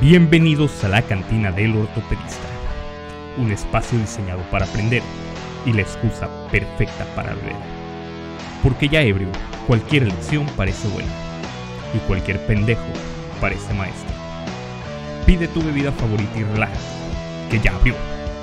Bienvenidos a la cantina del ortopedista, un espacio diseñado para aprender y la excusa perfecta para beber. Porque ya ebrio, cualquier lección parece buena y cualquier pendejo parece maestro. Pide tu bebida favorita y relájate, que ya abrió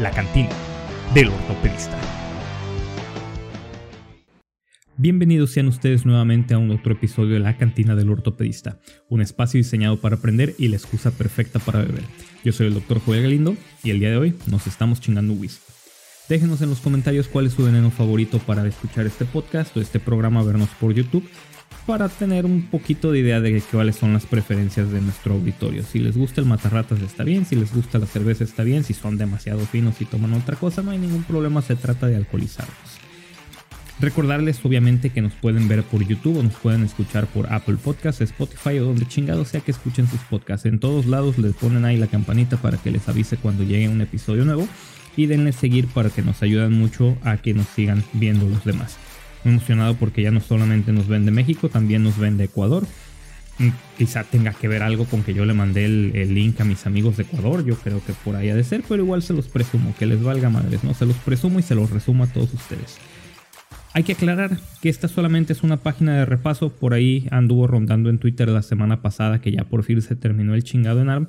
la cantina del ortopedista. Bienvenidos sean ustedes nuevamente a un otro episodio de La Cantina del Ortopedista, un espacio diseñado para aprender y la excusa perfecta para beber. Yo soy el Dr. Joel Galindo y el día de hoy nos estamos chingando whisky. Déjenos en los comentarios cuál es su veneno favorito para escuchar este podcast o este programa, vernos por YouTube, para tener un poquito de idea de cuáles son las preferencias de nuestro auditorio. Si les gusta el matarratas está bien, si les gusta la cerveza está bien, si son demasiado finos y toman otra cosa no hay ningún problema, se trata de alcoholizarlos. Recordarles obviamente que nos pueden ver por YouTube o nos pueden escuchar por Apple Podcasts, Spotify o donde chingado sea que escuchen sus podcasts. En todos lados les ponen ahí la campanita para que les avise cuando llegue un episodio nuevo y denle seguir para que nos ayuden mucho a que nos sigan viendo los demás. Emocionado porque ya no solamente nos ven de México, también nos ven de Ecuador. Mm, quizá tenga que ver algo con que yo le mandé el, el, link a mis amigos de Ecuador, yo creo que por ahí ha de ser, pero igual se los presumo, que les valga madres, ¿no? Se los presumo y se los resumo a todos ustedes. Hay que aclarar que esta solamente es una página de repaso, por ahí anduvo rondando en Twitter la semana pasada que ya por fin se terminó el chingado en ARM.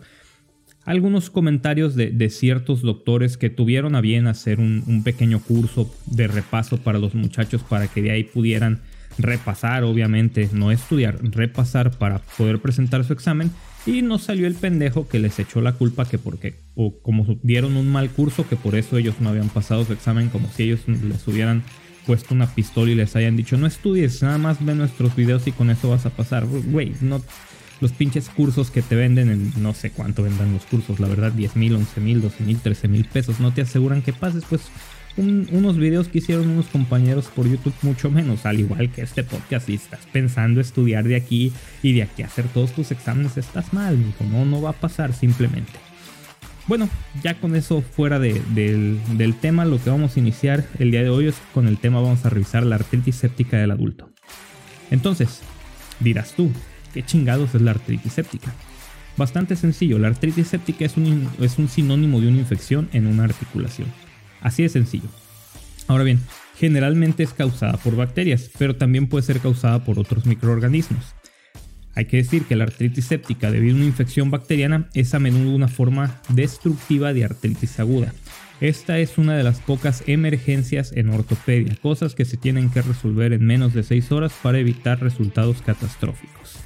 Algunos comentarios de, ciertos doctores que tuvieron a bien hacer un, un, pequeño curso de repaso para los muchachos para que de ahí pudieran repasar, obviamente, no estudiar, repasar para poder presentar su examen. Y nos salió el pendejo que les echó la culpa que porque, o como dieron un mal curso, que por eso ellos no habían pasado su examen, como si ellos les hubieran puesto una pistola y les hayan dicho, no estudies, nada más ve nuestros videos y con eso vas a pasar. Güey, no, los pinches cursos que te venden en no sé cuánto vendan los cursos, la verdad, 10 mil, 11 mil, 12 mil, 13 mil pesos, no te aseguran que pases, pues unos videos que hicieron unos compañeros por YouTube, mucho menos, al igual que este podcast, si estás pensando estudiar de aquí y de aquí hacer todos tus exámenes, estás mal, no, no va a pasar simplemente. Bueno, ya con eso fuera del, tema, lo que vamos a iniciar el día de hoy es con el tema, vamos a revisar la artritis séptica del adulto. Entonces, dirás tú, ¿qué chingados es la artritis séptica? Bastante sencillo, la artritis séptica es un, es un sinónimo de una infección en una articulación. Así de sencillo. Ahora bien, generalmente es causada por bacterias, pero también puede ser causada por otros microorganismos. Hay que decir que la artritis séptica debido a una infección bacteriana es a menudo una forma destructiva de artritis aguda. Esta es una de las pocas emergencias en ortopedia, cosas que se tienen que resolver en menos de 6 horas para evitar resultados catastróficos.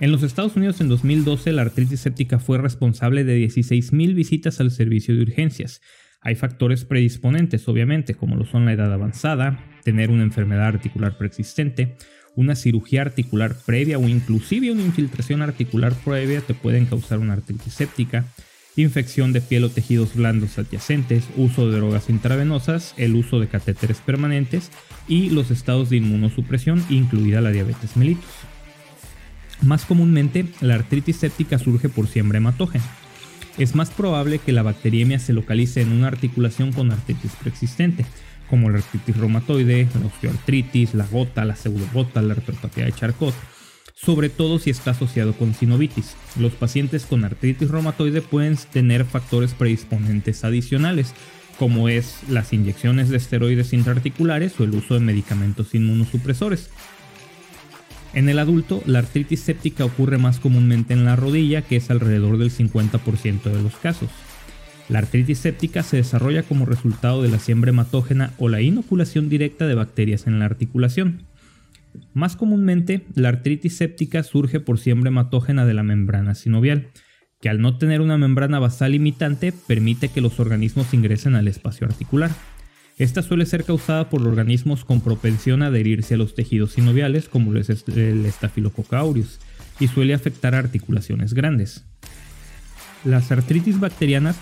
En los Estados Unidos en 2012 la artritis séptica fue responsable de 16.000 visitas al servicio de urgencias. Hay factores predisponentes, obviamente, como lo son la edad avanzada, tener una enfermedad articular preexistente, una cirugía articular previa o inclusive una infiltración articular previa te pueden causar una artritis séptica, infección de piel o tejidos blandos adyacentes, uso de drogas intravenosas, el uso de catéteres permanentes y los estados de inmunosupresión, incluida la diabetes mellitus. Más comúnmente, la artritis séptica surge por siembra hematógena. Es más probable que la bacteriemia se localice en una articulación con artritis preexistente, como la artritis reumatoide, la osteoartritis, la gota, la pseudogota, la artropatía de Charcot, sobre todo si está asociado con sinovitis. Los pacientes con artritis reumatoide pueden tener factores predisponentes adicionales, como es las inyecciones de esteroides intraarticulares o el uso de medicamentos inmunosupresores. En el adulto, la artritis séptica ocurre más comúnmente en la rodilla, que es alrededor del 50% de los casos. La artritis séptica se desarrolla como resultado de la siembra hematógena o la inoculación directa de bacterias en la articulación. Más comúnmente, la artritis séptica surge por siembra hematógena de la membrana sinovial, que al no tener una membrana basal limitante permite que los organismos ingresen al espacio articular. Esta suele ser causada por organismos con propensión a adherirse a los tejidos sinoviales, como el Staphylococcus aureus, y suele afectar a articulaciones grandes. Las artritis bacterianas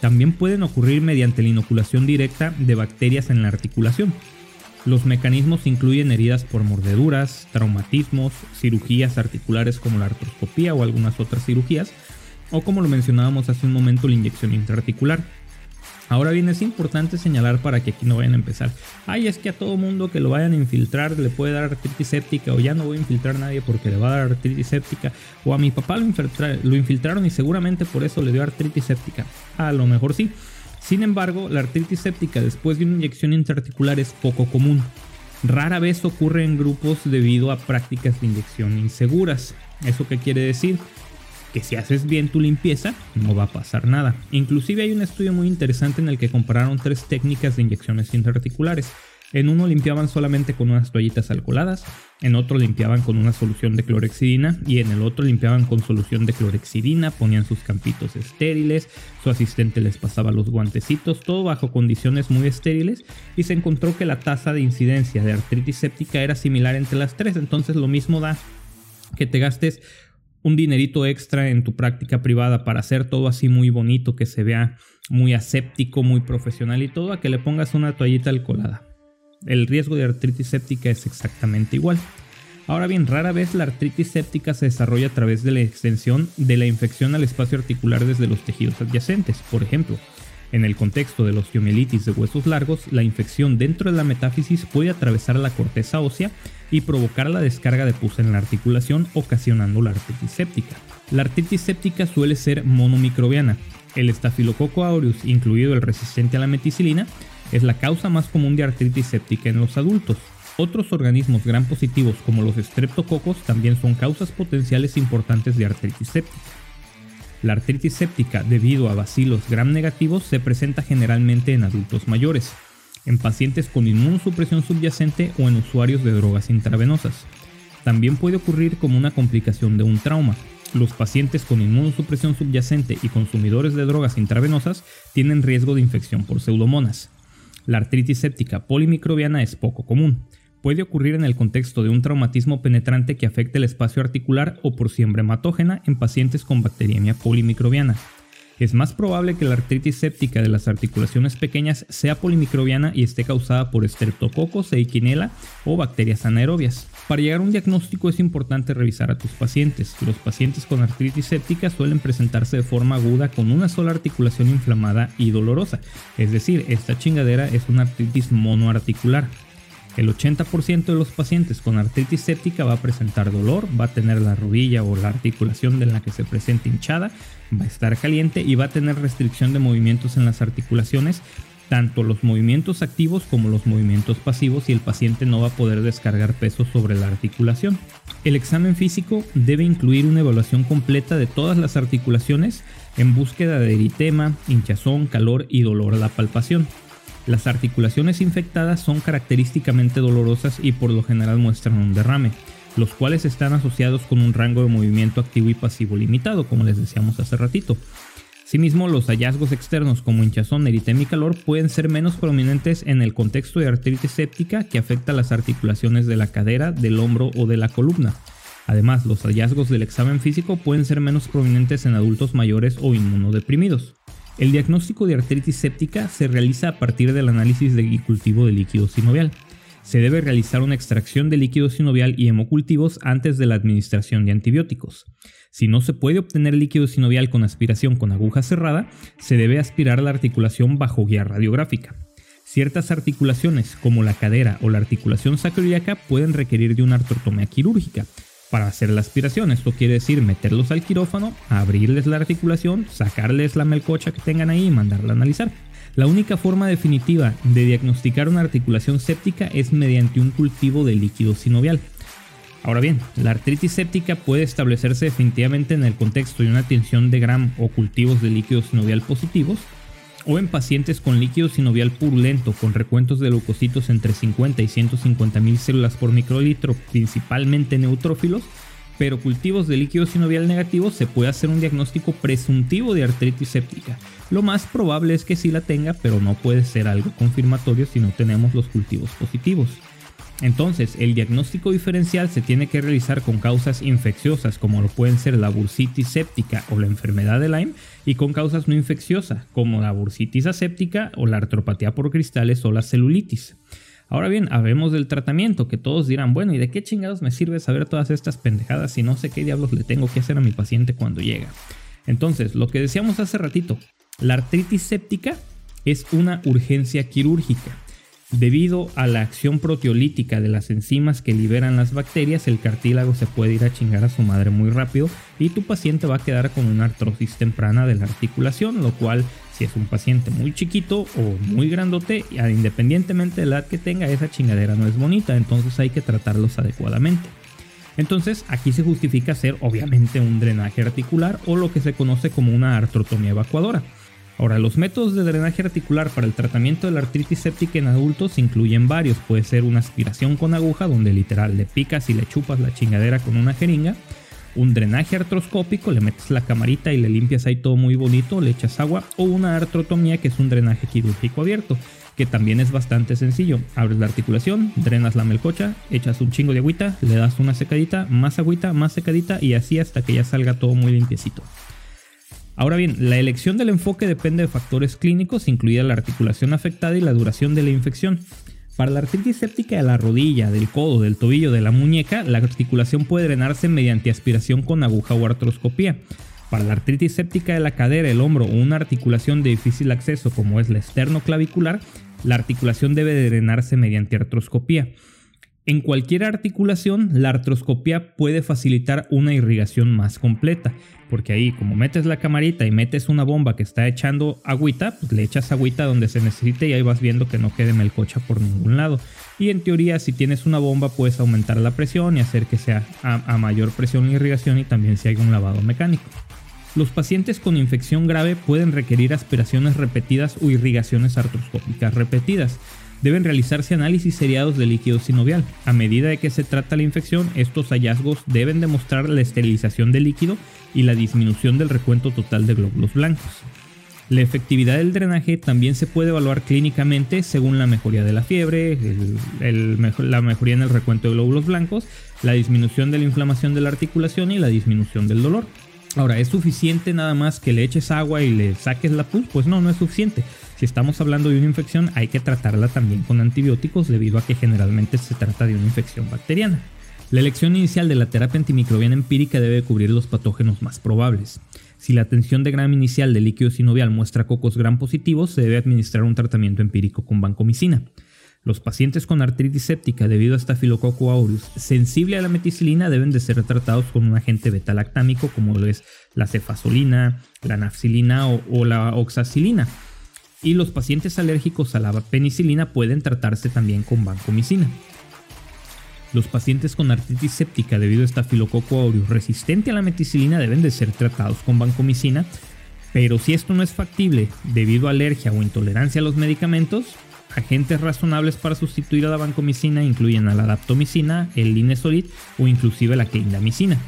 también pueden ocurrir mediante la inoculación directa de bacterias en la articulación. Los mecanismos incluyen heridas por mordeduras, traumatismos, cirugías articulares como la artroscopía o algunas otras cirugías, o como lo mencionábamos hace un momento, la inyección intraarticular. Ahora bien, es importante señalar para que aquí no vayan a empezar. Ay, es que a todo mundo que lo vayan a infiltrar le puede dar artritis séptica, o ya no voy a infiltrar a nadie porque le va a dar artritis séptica, o a mi papá lo, infiltraron y seguramente por eso le dio artritis séptica. A lo mejor sí. Sin embargo, la artritis séptica después de una inyección intraarticular es poco común. Rara vez ocurre en grupos debido a prácticas de inyección inseguras. ¿Eso qué quiere decir? Que si haces bien tu limpieza no va a pasar nada. Inclusive hay un estudio muy interesante en el que compararon tres técnicas de inyecciones intraarticulares. En uno limpiaban solamente con unas toallitas alcoholadas, en otro limpiaban con una solución de clorexidina y en el otro limpiaban con solución de clorexidina, ponían sus campitos estériles, su asistente les pasaba los guantecitos, todo bajo condiciones muy estériles y se encontró que la tasa de incidencia de artritis séptica era similar entre las tres, entonces lo mismo da que te gastes un dinerito extra en tu práctica privada para hacer todo así muy bonito, que se vea muy aséptico, muy profesional y todo, a que le pongas una toallita alcoholada. El riesgo de artritis séptica es exactamente igual. Ahora bien, rara vez la artritis séptica se desarrolla a través de la extensión de la infección al espacio articular desde los tejidos adyacentes. Por ejemplo, en el contexto de la osteomielitis de huesos largos, la infección dentro de la metáfisis puede atravesar la corteza ósea y provocar la descarga de pus en la articulación, ocasionando la artritis séptica. La artritis séptica suele ser monomicrobiana. El estafilococo aureus, incluido el resistente a la meticilina, es la causa más común de artritis séptica en los adultos. Otros organismos gram positivos como los estreptococos también son causas potenciales importantes de artritis séptica. La artritis séptica debido a bacilos gram negativos se presenta generalmente en adultos mayores, en pacientes con inmunosupresión subyacente o en usuarios de drogas intravenosas. También puede ocurrir como una complicación de un trauma. Los pacientes con inmunosupresión subyacente y consumidores de drogas intravenosas tienen riesgo de infección por pseudomonas. La artritis séptica polimicrobiana es poco común puede ocurrir en el contexto de un traumatismo penetrante que afecte el espacio articular o por siembra hematógena en pacientes con bacteriemia polimicrobiana. Es más probable que la artritis séptica de las articulaciones pequeñas sea polimicrobiana y esté causada por Streptococcus, Eikenella o bacterias anaerobias. Para llegar a un diagnóstico es importante revisar a tus pacientes. Los pacientes con artritis séptica suelen presentarse de forma aguda con una sola articulación inflamada y dolorosa, es decir, esta chingadera es una artritis monoarticular. El 80% de los pacientes con artritis séptica va a presentar dolor, va a tener la rodilla o la articulación de la que se presenta hinchada, va a estar caliente y va a tener restricción de movimientos en las articulaciones, tanto los movimientos activos como los movimientos pasivos y el paciente no va a poder descargar peso sobre la articulación. El examen físico debe incluir una evaluación completa de todas las articulaciones en búsqueda de eritema, hinchazón, calor y dolor a la palpación. Las articulaciones infectadas son característicamente dolorosas y por lo general muestran un derrame, los cuales están asociados con un rango de movimiento activo y pasivo limitado, como les decíamos hace ratito. Asimismo, los hallazgos externos como hinchazón, eritema y calor pueden ser menos prominentes en el contexto de artritis séptica que afecta las articulaciones de la cadera, del hombro o de la columna. Además, los hallazgos del examen físico pueden ser menos prominentes en adultos mayores o inmunodeprimidos. El diagnóstico de artritis séptica se realiza a partir del análisis de cultivo de líquido sinovial. Se debe realizar una extracción de líquido sinovial y hemocultivos antes de la administración de antibióticos. Si no se puede obtener líquido sinovial con aspiración con aguja cerrada, se debe aspirar la articulación bajo guía radiográfica. Ciertas articulaciones, como la cadera o la articulación sacroiliaca, pueden requerir de una artrotomía quirúrgica, para hacer la aspiración. Esto quiere decir meterlos al quirófano, abrirles la articulación, sacarles la melcocha que tengan ahí y mandarla a analizar. La única forma definitiva de diagnosticar una articulación séptica es mediante un cultivo de líquido sinovial. Ahora bien, la artritis séptica puede establecerse definitivamente en el contexto de una tensión de Gram o cultivos de líquido sinovial positivos, o en pacientes con líquido sinovial purulento con recuentos de leucocitos entre 50 y 150 mil células por microlitro, principalmente neutrófilos, pero cultivos de líquido sinovial negativo se puede hacer un diagnóstico presuntivo de artritis séptica. Lo más probable es que sí la tenga, pero no puede ser algo confirmatorio si no tenemos los cultivos positivos. Entonces, el diagnóstico diferencial se tiene que realizar con causas infecciosas como lo pueden ser la bursitis séptica o la enfermedad de Lyme y con causas no infecciosas como la bursitis aséptica o la artropatía por cristales o la celulitis. Ahora bien, hablemos del tratamiento, que todos dirán, bueno, ¿y de qué chingados me sirve saber todas estas pendejadas si no sé qué diablos le tengo que hacer a mi paciente cuando llega? Entonces, lo que decíamos hace ratito, la artritis séptica es una urgencia quirúrgica. Debido a la acción proteolítica de las enzimas que liberan las bacterias, el cartílago se puede ir a chingar a su madre muy rápido y tu paciente va a quedar con una artrosis temprana de la articulación, lo cual si es un paciente muy chiquito o muy grandote, independientemente de la edad que tenga, esa chingadera no es bonita, entonces hay que tratarlos adecuadamente. Entonces aquí se justifica hacer obviamente un drenaje articular o lo que se conoce como una artrotomía evacuadora. Ahora, los métodos de drenaje articular para el tratamiento de la artritis séptica en adultos incluyen varios. Puede ser una aspiración con aguja, donde literal le picas y le chupas la chingadera con una jeringa. Un drenaje artroscópico, le metes la camarita y le limpias ahí todo muy bonito, le echas agua. O una artrotomía, que es un drenaje quirúrgico abierto, que también es bastante sencillo. Abres la articulación, drenas la melcocha, echas un chingo de agüita, le das una secadita, más agüita, más secadita y así hasta que ya salga todo muy limpiecito. Ahora bien, la elección del enfoque depende de factores clínicos, incluida la articulación afectada y la duración de la infección. Para la artritis séptica de la rodilla, del codo, del tobillo, de la muñeca, la articulación puede drenarse mediante aspiración con aguja o artroscopía. Para la artritis séptica de la cadera, el hombro o una articulación de difícil acceso como es la esternoclavicular, la articulación debe drenarse mediante artroscopía. En cualquier articulación, la artroscopía puede facilitar una irrigación más completa, porque ahí como metes la camarita y metes una bomba que está echando agüita, pues le echas agüita donde se necesite y ahí vas viendo que no quede melcocha por ningún lado. Y en teoría, si tienes una bomba, puedes aumentar la presión y hacer que sea a, mayor presión la irrigación y también si hay un lavado mecánico. Los pacientes con infección grave pueden requerir aspiraciones repetidas o irrigaciones artroscópicas repetidas deben realizarse análisis seriados de líquido sinovial. A medida de que se trata la infección, estos hallazgos deben demostrar la esterilización del líquido y la disminución del recuento total de glóbulos blancos. La efectividad del drenaje también se puede evaluar clínicamente según la mejoría de la fiebre, la mejoría en el recuento de glóbulos blancos, la disminución de la inflamación de la articulación y la disminución del dolor. Ahora, ¿es suficiente nada más que le eches agua y le saques la pus? Pues no, no es suficiente. Si estamos hablando de una infección, hay que tratarla también con antibióticos debido a que generalmente se trata de una infección bacteriana. La elección inicial de la terapia antimicrobiana empírica debe cubrir los patógenos más probables. Si la tensión de gram inicial del líquido sinovial muestra cocos gram positivos, se debe administrar un tratamiento empírico con vancomicina. Los pacientes con artritis séptica debido a Staphylococcus aureus sensible a la meticilina deben de ser tratados con un agente beta-lactámico como lo es la cefasolina, la nafcilina o, la oxacilina y los pacientes alérgicos a la penicilina pueden tratarse también con vancomicina. Los pacientes con artritis séptica debido a estafilococo aureus resistente a la meticilina deben de ser tratados con vancomicina, pero si esto no es factible debido a alergia o intolerancia a los medicamentos, agentes razonables para sustituir a la vancomicina incluyen a la daptomicina, el linesolid o inclusive la clindamicina.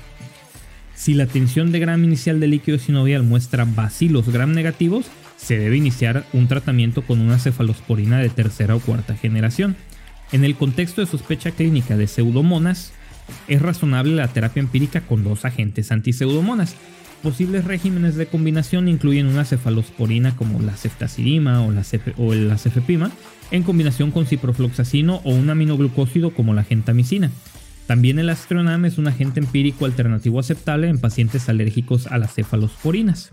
Si la tensión de gram inicial del líquido sinovial muestra bacilos gram negativos, se debe iniciar un tratamiento con una cefalosporina de tercera o cuarta generación. En el contexto de sospecha clínica de pseudomonas, es razonable la terapia empírica con dos agentes antiseudomonas. Posibles regímenes de combinación incluyen una cefalosporina como la ceftazidima o la, o la cefepima, en combinación con ciprofloxacino o un aminoglucósido como la gentamicina. También el astronam es un agente empírico alternativo aceptable en pacientes alérgicos a las cefalosporinas.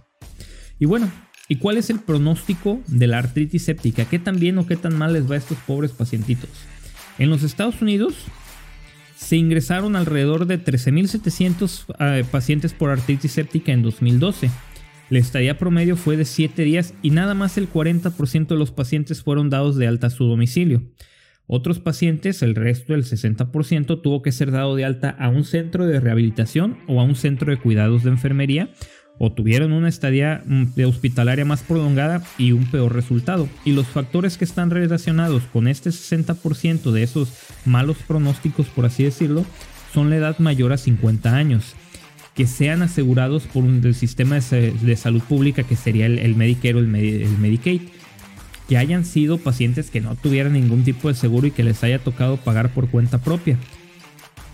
Y bueno, ¿Y cuál es el pronóstico de la artritis séptica? ¿Qué tan bien o qué tan mal les va a estos pobres pacientitos? En los Estados Unidos se ingresaron alrededor de 13.700 eh, pacientes por artritis séptica en 2012. La estadía promedio fue de 7 días y nada más el 40% de los pacientes fueron dados de alta a su domicilio. Otros pacientes, el resto del 60%, tuvo que ser dado de alta a un centro de rehabilitación o a un centro de cuidados de enfermería o tuvieron una estadía mm, hospitalaria más prolongada y un peor resultado. Y los factores que están relacionados con este 60% de esos malos pronósticos, por así decirlo, son la edad mayor a 50 años, que sean asegurados por un, el sistema de, salud pública que sería el, Medicare o el, el Medicaid, que hayan sido pacientes que no tuvieran ningún tipo de seguro y que les haya tocado pagar por cuenta propia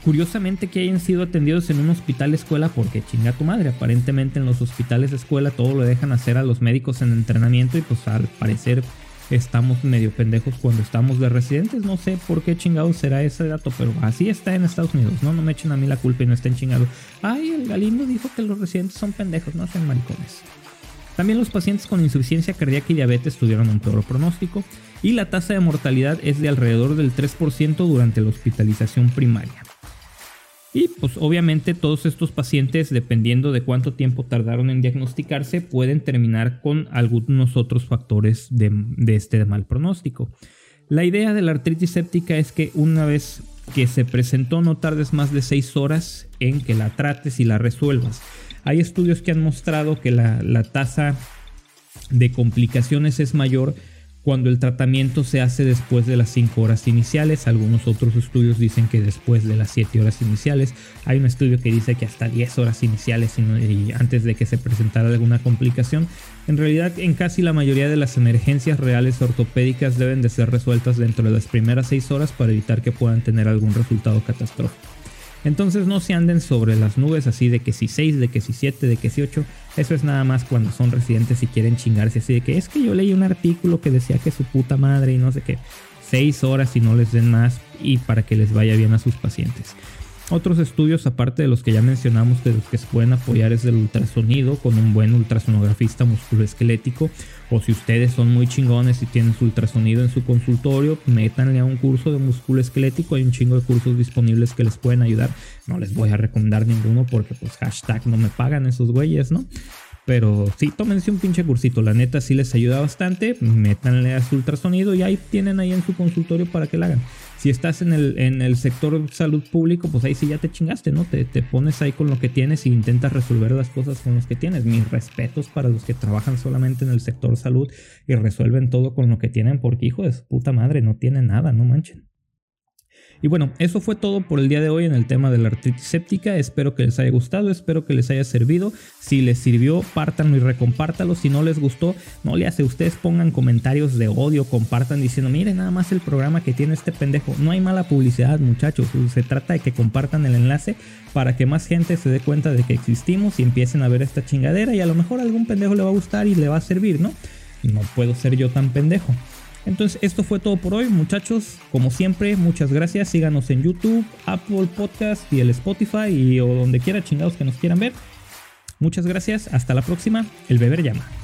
Curiosamente que hayan sido atendidos en un hospital escuela porque chinga tu madre. Aparentemente en los hospitales de escuela todo lo dejan hacer a los médicos en entrenamiento y pues al parecer estamos medio pendejos cuando estamos de residentes. No sé por qué chingado será ese dato, pero así está en Estados Unidos. No, no me echen a mí la culpa y no estén chingados. Ay, el Galindo dijo que los residentes son pendejos, no sean maricones. También los pacientes con insuficiencia cardíaca y diabetes tuvieron un peor pronóstico y la tasa de mortalidad es de alrededor del 3% durante la hospitalización primaria. Y pues obviamente todos estos pacientes, dependiendo de cuánto tiempo tardaron en diagnosticarse, pueden terminar con algunos otros factores de, este mal pronóstico. La idea de la artritis séptica es que una vez que se presentó no tardes más de 6 horas en que la trates y la resuelvas. Hay estudios que han mostrado que la, la tasa de complicaciones es mayor cuando el tratamiento se hace después de las 5 horas iniciales. Algunos otros estudios dicen que después de las 7 horas iniciales. Hay un estudio que dice que hasta 10 horas iniciales y antes de que se presentara alguna complicación. En realidad, en casi la mayoría de las emergencias reales ortopédicas deben de ser resueltas dentro de las primeras 6 horas para evitar que puedan tener algún resultado catastrófico. Entonces no se anden sobre las nubes así de que si 6, de que si 7, de que si 8. Eso es nada más cuando son residentes y quieren chingarse así de que es que yo leí un artículo que decía que su puta madre y no sé qué. 6 horas y no les den más y para que les vaya bien a sus pacientes. Otros estudios, aparte de los que ya mencionamos, de los que se pueden apoyar es del ultrasonido con un buen ultrasonografista musculoesquelético. O si ustedes son muy chingones y tienen su ultrasonido en su consultorio, métanle a un curso de musculoesquelético. Hay un chingo de cursos disponibles que les pueden ayudar. No les voy a recomendar ninguno porque, pues, hashtag no me pagan esos güeyes, ¿no? Pero sí, tómense un pinche cursito. La neta sí les ayuda bastante. Métanle a su ultrasonido y ahí tienen ahí en su consultorio para que la hagan. Si estás en el, en el sector salud público, pues ahí sí ya te chingaste, ¿no? Te, te pones ahí con lo que tienes y intentas resolver las cosas con los que tienes. Mis respetos para los que trabajan solamente en el sector salud y resuelven todo con lo que tienen, porque hijo de su puta madre, no tienen nada, no manchen. Y bueno, eso fue todo por el día de hoy en el tema de la artritis séptica. Espero que les haya gustado, espero que les haya servido. Si les sirvió, pártanlo y recompártalo. Si no les gustó, no le hace. Ustedes pongan comentarios de odio, compartan diciendo, miren nada más el programa que tiene este pendejo. No hay mala publicidad, muchachos. Se trata de que compartan el enlace para que más gente se dé cuenta de que existimos y empiecen a ver esta chingadera y a lo mejor a algún pendejo le va a gustar y le va a servir, ¿no? No puedo ser yo tan pendejo. Entonces, esto fue todo por hoy, muchachos. Como siempre, muchas gracias. Síganos en YouTube, Apple Podcast y el Spotify y o donde quiera chingados que nos quieran ver. Muchas gracias. Hasta la próxima. El beber llama.